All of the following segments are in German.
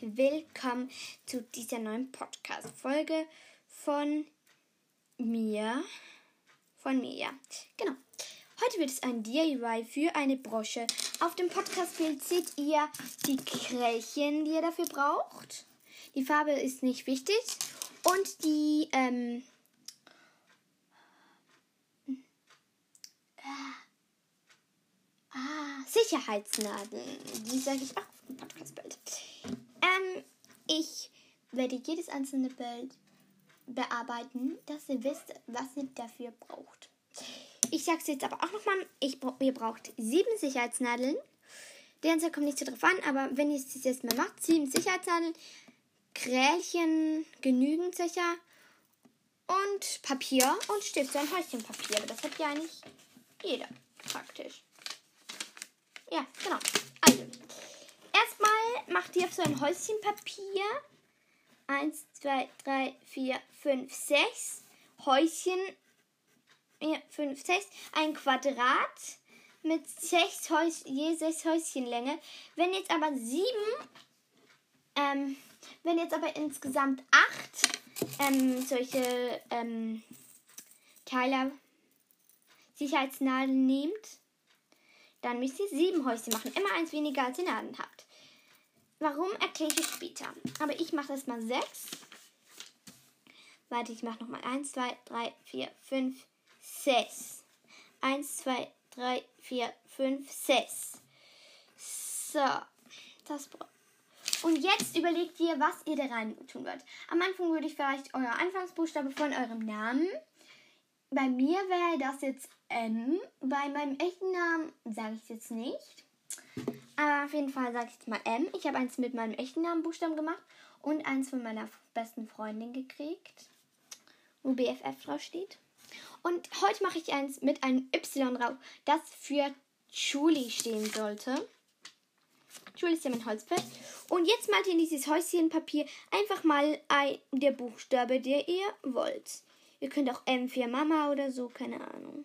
willkommen zu dieser neuen Podcast-Folge von mir. Von mir, ja. Genau. Heute wird es ein DIY für eine Brosche. Auf dem Podcast-Bild seht ihr die Krällchen, die ihr dafür braucht. Die Farbe ist nicht wichtig. Und die, ähm, Ah, Sicherheitsnadeln. Die sage ich auch im Podcast-Bild. Ähm, ich werde jedes einzelne Bild bearbeiten, dass ihr wisst, was ihr dafür braucht. Ich sage es jetzt aber auch nochmal. Ihr braucht sieben Sicherheitsnadeln. Der Anzahl kommt nicht so drauf an, aber wenn ihr es jetzt mal macht, sieben Sicherheitsnadeln, Krälchen genügend sicher und Papier und Stift, so ein Häuschenpapier. Aber das hat ja eigentlich jeder praktisch. Ja, genau. Also, erstmal macht ihr auf so ein Häuschen Papier 1, 2, 3, 4, 5, 6 Häuschen, ja, 5, 6, ein Quadrat mit sechs Häus je sechs Häuschenlänge. Wenn jetzt aber sieben, ähm, wenn jetzt aber insgesamt acht ähm, solche ähm, Teile Sicherheitsnadeln nehmt, dann müsst ihr sieben Häuschen machen. Immer eins weniger, als ihr Nadeln habt. Warum, erkläre ich später. Aber ich mache das mal sechs. Warte, ich mache nochmal eins, zwei, drei, vier, fünf, sechs. Eins, zwei, drei, vier, fünf, sechs. So, das und jetzt überlegt ihr, was ihr da rein tun wollt. Am Anfang würde ich vielleicht euer Anfangsbuchstabe von eurem Namen. Bei mir wäre das jetzt M. Bei meinem echten Namen sage ich es jetzt nicht. Aber auf jeden Fall sage ich jetzt mal M. Ich habe eins mit meinem echten Namen Buchstaben gemacht und eins von meiner besten Freundin gekriegt, wo BFF drauf steht. Und heute mache ich eins mit einem Y drauf, das für Julie stehen sollte. Julie ist ja mein Holzfeld. Und jetzt malt ihr in dieses Häuschenpapier einfach mal ein, der Buchstabe, der ihr wollt. Ihr könnt auch M für Mama oder so, keine Ahnung.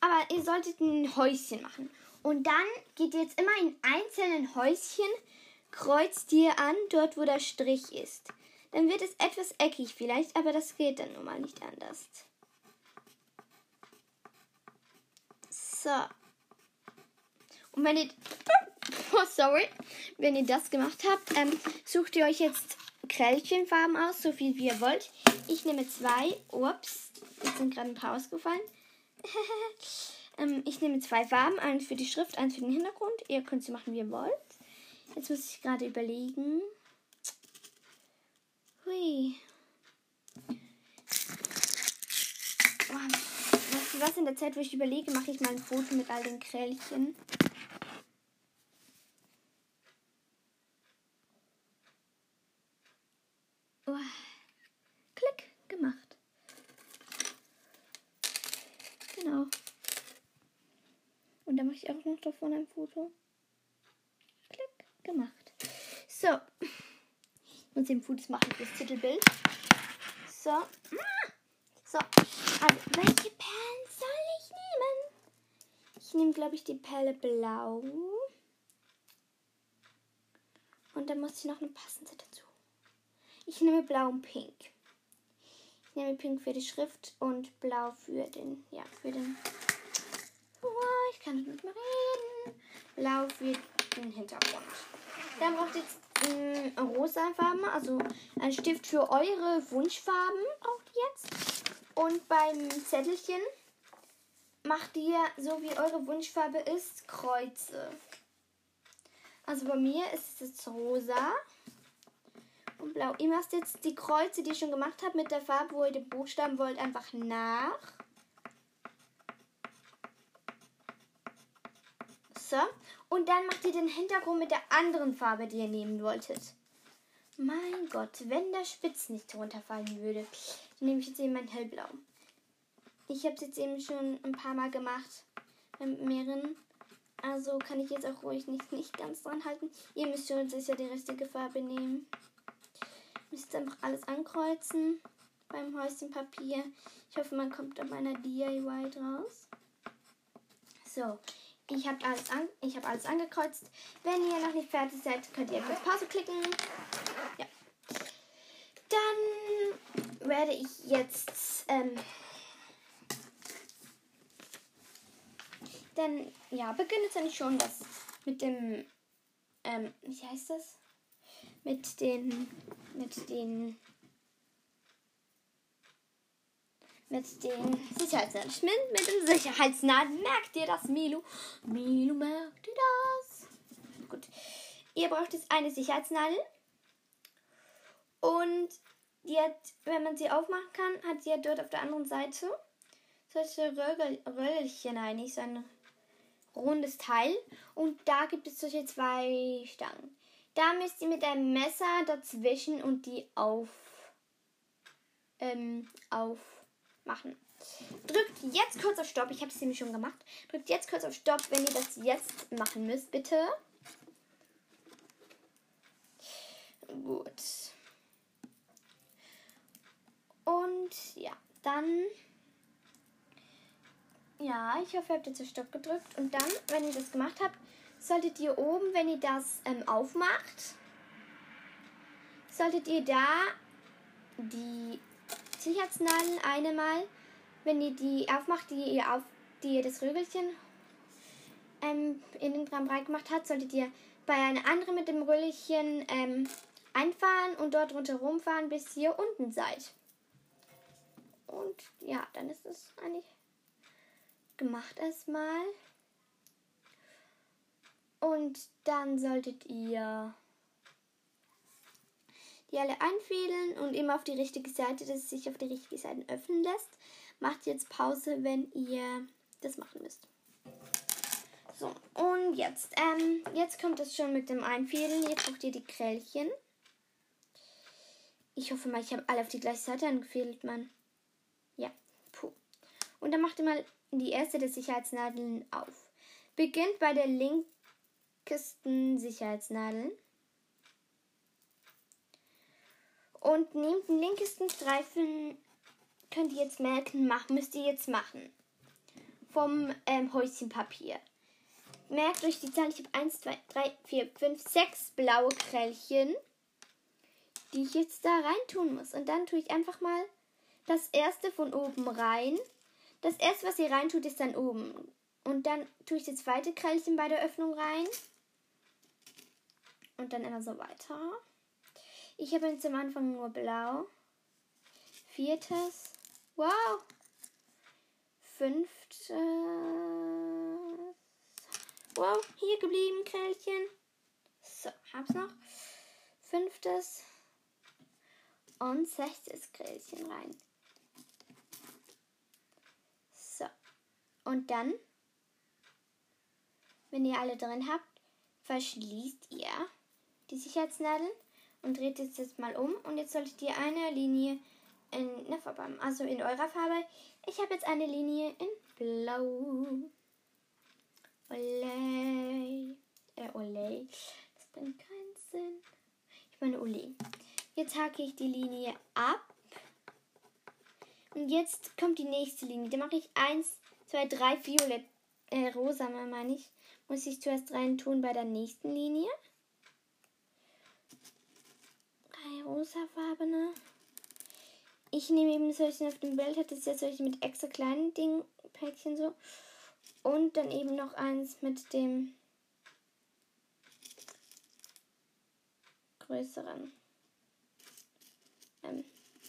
Aber ihr solltet ein Häuschen machen. Und dann geht ihr jetzt immer in einzelnen Häuschen, kreuzt ihr an, dort wo der Strich ist. Dann wird es etwas eckig vielleicht, aber das geht dann nun mal nicht anders. So. Und wenn ihr, oh, sorry, wenn ihr das gemacht habt, ähm, sucht ihr euch jetzt Krällchenfarben aus, so viel wie ihr wollt. Ich nehme zwei. Ups, jetzt sind gerade ein paar ausgefallen. ähm, ich nehme zwei Farben, eins für die Schrift, eins für den Hintergrund. Ihr könnt sie machen, wie ihr wollt. Jetzt muss ich gerade überlegen. Hui. Oh, was in der Zeit, wo ich überlege, mache ich mal ein Foto mit all den Krällchen. Oh. Klick gemacht. Genau. Und dann mache ich auch noch davon ein Foto. Klick gemacht. So. Ich muss den Fotos machen fürs Titelbild. So. So. Also, welche Perlen soll ich nehmen? Ich nehme, glaube ich, die Perle blau. Und dann muss ich noch eine passende dazu. Ich nehme blau und pink. Ich nehme pink für die Schrift und blau für den, ja, für den, oh, ich kann nicht mehr reden. Blau für den Hintergrund. Dann braucht ihr jetzt äh, rosa Farben, also ein Stift für eure Wunschfarben braucht ihr jetzt. Und beim Zettelchen macht ihr, so wie eure Wunschfarbe ist, Kreuze. Also bei mir ist es jetzt rosa und blau. Ihr macht jetzt die Kreuze, die ich schon gemacht habe, mit der Farbe, wo ihr die Buchstaben wollt, einfach nach. So. Und dann macht ihr den Hintergrund mit der anderen Farbe, die ihr nehmen wolltet. Mein Gott, wenn der Spitz nicht runterfallen würde, dann nehme ich jetzt eben mein hellblau. Ich habe es jetzt eben schon ein paar Mal gemacht mit mehreren. Also kann ich jetzt auch ruhig nicht, nicht ganz dran halten. Ihr müsst schon sicher die richtige Farbe nehmen müsst einfach alles ankreuzen beim Häuschenpapier. Ich hoffe, man kommt auf meiner DIY draus. So, ich habe alles, an, hab alles angekreuzt. Wenn ihr noch nicht fertig seid, könnt ihr kurz Pause klicken. Ja. Dann werde ich jetzt. Ähm, dann, ja, beginnt jetzt eigentlich schon das mit dem. Ähm, wie heißt das? Mit den. Mit den mit den Sicherheitsnadeln. Mit dem Sicherheitsnadeln. Merkt ihr das, Milo? Milo, merkt ihr das? Gut. Ihr braucht jetzt eine Sicherheitsnadel. Und die hat, wenn man sie aufmachen kann, hat sie ja dort auf der anderen Seite solche Rögel, Röllchen eigentlich, so ein rundes Teil. Und da gibt es solche zwei Stangen. Da müsst ihr mit einem Messer dazwischen und die auf, ähm, auf machen. Drückt jetzt kurz auf Stopp. Ich habe es nämlich schon gemacht. Drückt jetzt kurz auf Stopp, wenn ihr das jetzt machen müsst, bitte. Gut. Und ja, dann. Ja, ich hoffe, ihr habt jetzt auf Stopp gedrückt. Und dann, wenn ihr das gemacht habt, solltet ihr oben, wenn ihr das ähm, aufmacht, solltet ihr da die Sicherheitsnadeln eine Mal, wenn ihr die aufmacht, die ihr auf, die ihr das Rögelchen ähm, innen dran breit gemacht hat, solltet ihr bei einer anderen mit dem Röllchen ähm, einfahren und dort rundherum fahren, bis ihr unten seid. Und ja, dann ist es eigentlich gemacht erstmal. Und dann solltet ihr die alle einfädeln und immer auf die richtige Seite, dass es sich auf die richtige Seite öffnen lässt. Macht jetzt Pause, wenn ihr das machen müsst. So, und jetzt, ähm, jetzt kommt es schon mit dem Einfädeln. Jetzt braucht ihr die Krällchen. Ich hoffe mal, ich habe alle auf die gleiche Seite angefädelt, Mann. Ja, puh. Und dann macht ihr mal die erste der Sicherheitsnadeln auf. Beginnt bei der linkesten Sicherheitsnadeln. Und nehmt den linkesten Streifen, könnt ihr jetzt merken, mach, müsst ihr jetzt machen. Vom ähm, Häuschenpapier. Merkt euch die Zahl, ich habe 1, 2, 3, 4, 5, 6 blaue Krällchen, die ich jetzt da rein tun muss. Und dann tue ich einfach mal das erste von oben rein. Das erste, was ihr rein tut, ist dann oben. Und dann tue ich das zweite Krällchen bei der Öffnung rein. Und dann immer so weiter. Ich habe jetzt am Anfang nur blau. Viertes. Wow. Fünftes. Wow, hier geblieben, Krällchen. So, hab's noch. Fünftes. Und sechstes Krällchen rein. So. Und dann, wenn ihr alle drin habt, verschließt ihr die Sicherheitsnadeln und dreht es jetzt mal um. Und jetzt solltet ihr eine Linie in einer Farbe haben. Also in eurer Farbe. Ich habe jetzt eine Linie in Blau. Olay. Äh, Olay. Das bringt keinen Sinn. Ich meine Olay. Jetzt hake ich die Linie ab. Und jetzt kommt die nächste Linie. Da mache ich eins, zwei, drei violett, äh, rosa, meine ich. Muss ich zuerst rein tun bei der nächsten Linie rosafarbene. Ich nehme eben solche auf dem Bild, hat es ja solche mit extra kleinen Dingen, Päckchen so. Und dann eben noch eins mit dem größeren. Ähm,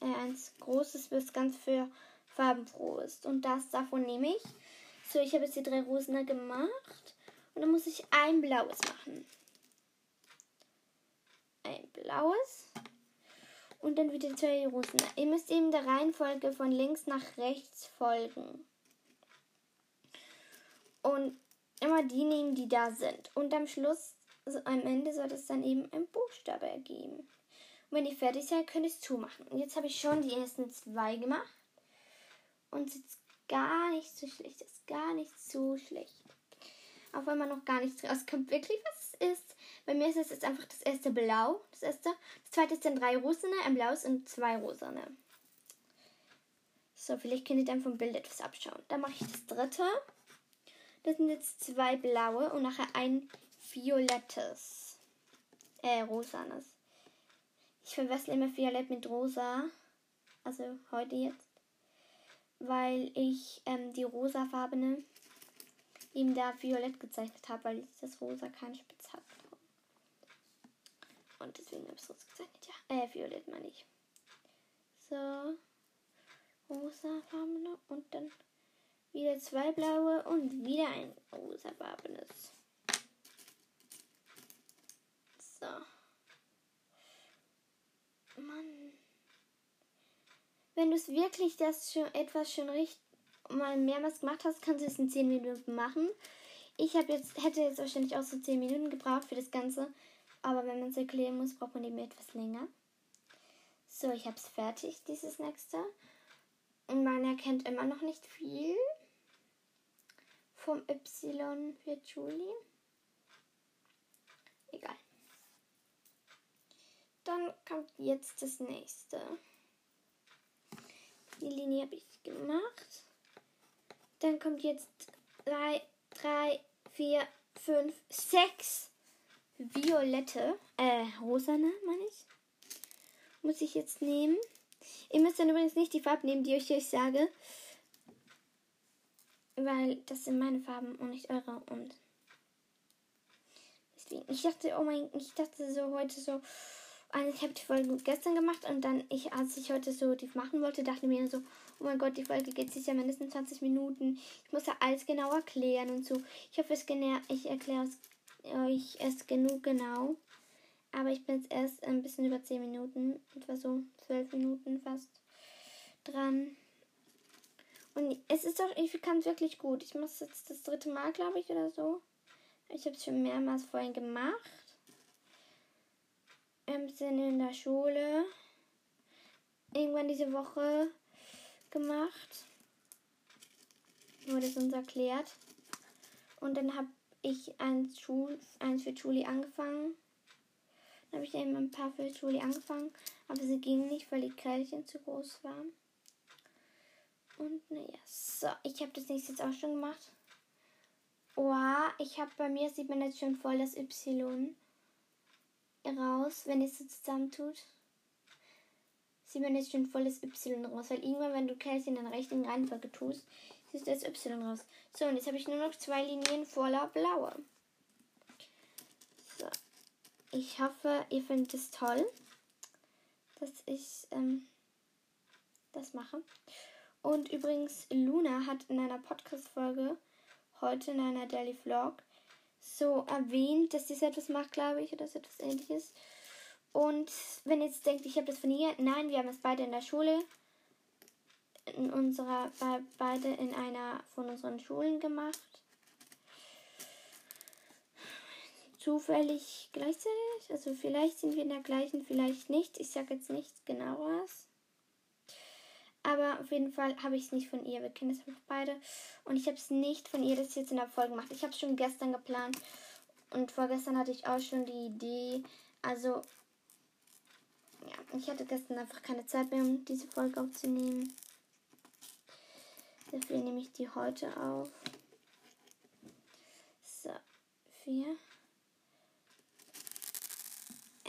äh, eins großes, bis ganz für farbenfroh ist. Und das davon nehme ich. So, ich habe jetzt die drei Rosen gemacht. Und dann muss ich ein blaues machen. Ein blaues und dann wieder zwei Rosen. Ihr müsst eben der Reihenfolge von links nach rechts folgen. Und immer die nehmen, die da sind. Und am Schluss, also am Ende, soll das dann eben ein Buchstabe ergeben. Und wenn ihr fertig seid, könnt ihr es zumachen. Und jetzt habe ich schon die ersten zwei gemacht. Und es ist gar nicht so schlecht. Es ist gar nicht so schlecht. Auch wenn man noch gar nichts rauskommt, wirklich was es ist. Bei mir ist es jetzt einfach das erste Blau. Das erste. Das zweite ist dann drei rosane, ein blaues und zwei rosane. So, vielleicht könnt ihr dann vom Bild etwas abschauen. Dann mache ich das dritte. Das sind jetzt zwei blaue und nachher ein violettes. Äh, rosanes. Ich verwechsel immer Violett mit Rosa. Also heute jetzt. Weil ich ähm, die rosafarbene ihm da Violett gezeichnet habe, weil das Rosa keinen Spitz hat. Und deswegen habe ich es rosa gezeichnet. Ja, äh, Violett meine ich. So. Rosafarbene und dann wieder zwei blaue und wieder ein rosafarbenes. So. Mann. Wenn du es wirklich das schon etwas schon richtig mal mehrmals gemacht hast, kannst du es in 10 Minuten machen. Ich habe jetzt, hätte jetzt wahrscheinlich auch so 10 Minuten gebraucht für das Ganze. Aber wenn man es erklären muss, braucht man eben etwas länger. So, ich habe es fertig, dieses nächste. Und man erkennt immer noch nicht viel vom Y für Julie. Egal. Dann kommt jetzt das nächste. Die Linie habe ich gemacht. Dann kommt jetzt 3, 3, 4, 5, 6 violette, äh, rosane, meine ich. Muss ich jetzt nehmen. Ihr müsst dann übrigens nicht die Farben nehmen, die ich euch sage. Weil das sind meine Farben und nicht eure. Und deswegen. Ich dachte, oh mein, ich dachte so heute so, also ich habe die Folge gestern gemacht und dann, ich, als ich heute so die machen wollte, dachte mir so, oh mein Gott, die Folge geht sicher mindestens 20 Minuten. Ich muss ja alles genau erklären und so. Ich hoffe, es ich erkläre euch es genug genau. Aber ich bin jetzt erst ein bisschen über 10 Minuten, etwa so 12 Minuten fast dran. Und es ist doch, ich kann es wirklich gut. Ich mache es jetzt das dritte Mal, glaube ich, oder so. Ich habe es schon mehrmals vorhin gemacht. Wir sind in der Schule irgendwann diese Woche gemacht. Wurde es uns erklärt. Und dann habe ich eins, eins für Julie angefangen. Dann habe ich eben ein paar für Julie angefangen. Aber sie gingen nicht, weil die Krälchen zu groß waren. Und naja, so, ich habe das nächste jetzt auch schon gemacht. Oha, ich habe bei mir sieht man jetzt schon voll das Y raus, wenn es so zusammentut. Sieht man jetzt schon voll das Y raus, weil irgendwann, wenn du Käse in den rechten Reihenfolge tust, du das Y raus. So, und jetzt habe ich nur noch zwei Linien voller blaue. So, ich hoffe, ihr findet es toll, dass ich ähm, das mache. Und übrigens, Luna hat in einer Podcast-Folge heute in einer Daily Vlog so erwähnt, dass sie etwas macht, glaube ich, oder so etwas ähnliches. Und wenn ihr jetzt denkt, ich habe das von ihr, nein, wir haben es beide in der Schule, in unserer, bei, beide in einer von unseren Schulen gemacht. Zufällig gleichzeitig, also vielleicht sind wir in der gleichen, vielleicht nicht. Ich sage jetzt nicht genau was. Aber auf jeden Fall habe ich es nicht von ihr. Wir kennen es einfach beide. Und ich habe es nicht von ihr das jetzt in der Folge gemacht. Ich habe es schon gestern geplant. Und vorgestern hatte ich auch schon die Idee. Also, ja, ich hatte gestern einfach keine Zeit mehr, um diese Folge aufzunehmen. Dafür nehme ich die heute auf. So, vier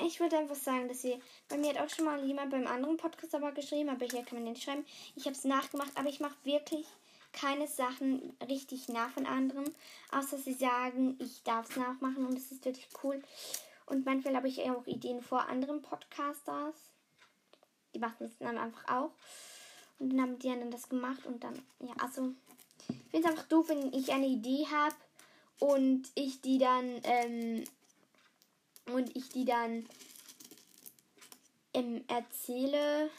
ich würde einfach sagen, dass sie. Bei mir hat auch schon mal jemand beim anderen Podcast aber geschrieben, aber hier kann man nicht schreiben. Ich habe es nachgemacht, aber ich mache wirklich keine Sachen richtig nach von anderen, außer sie sagen, ich darf es nachmachen und es ist wirklich cool. Und manchmal habe ich auch Ideen vor anderen Podcasters. Die machen es dann einfach auch. Und dann haben die dann das gemacht und dann, ja, also, ich finde es einfach doof, wenn ich eine Idee habe und ich die dann, ähm, und ich die dann ähm, erzähle,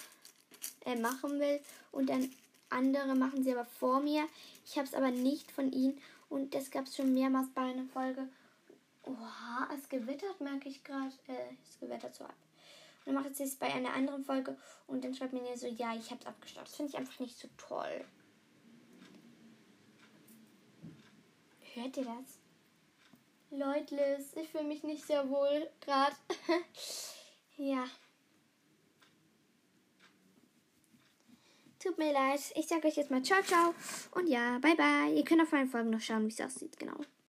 äh, machen will und dann andere machen sie aber vor mir. Ich habe es aber nicht von ihnen und das gab es schon mehrmals bei einer Folge. Oha, es gewittert, merke ich gerade. Äh, es gewittert so ab. Dann macht sie es bei einer anderen Folge und dann schreibt mir so, ja, ich habe es abgestaubt. Das finde ich einfach nicht so toll. Hört ihr das? Leutlis, ich fühle mich nicht sehr wohl gerade. ja. Tut mir leid. Ich sage euch jetzt mal ciao, ciao. Und ja, bye, bye. Ihr könnt auf meinen Folgen noch schauen, wie es aussieht. Genau.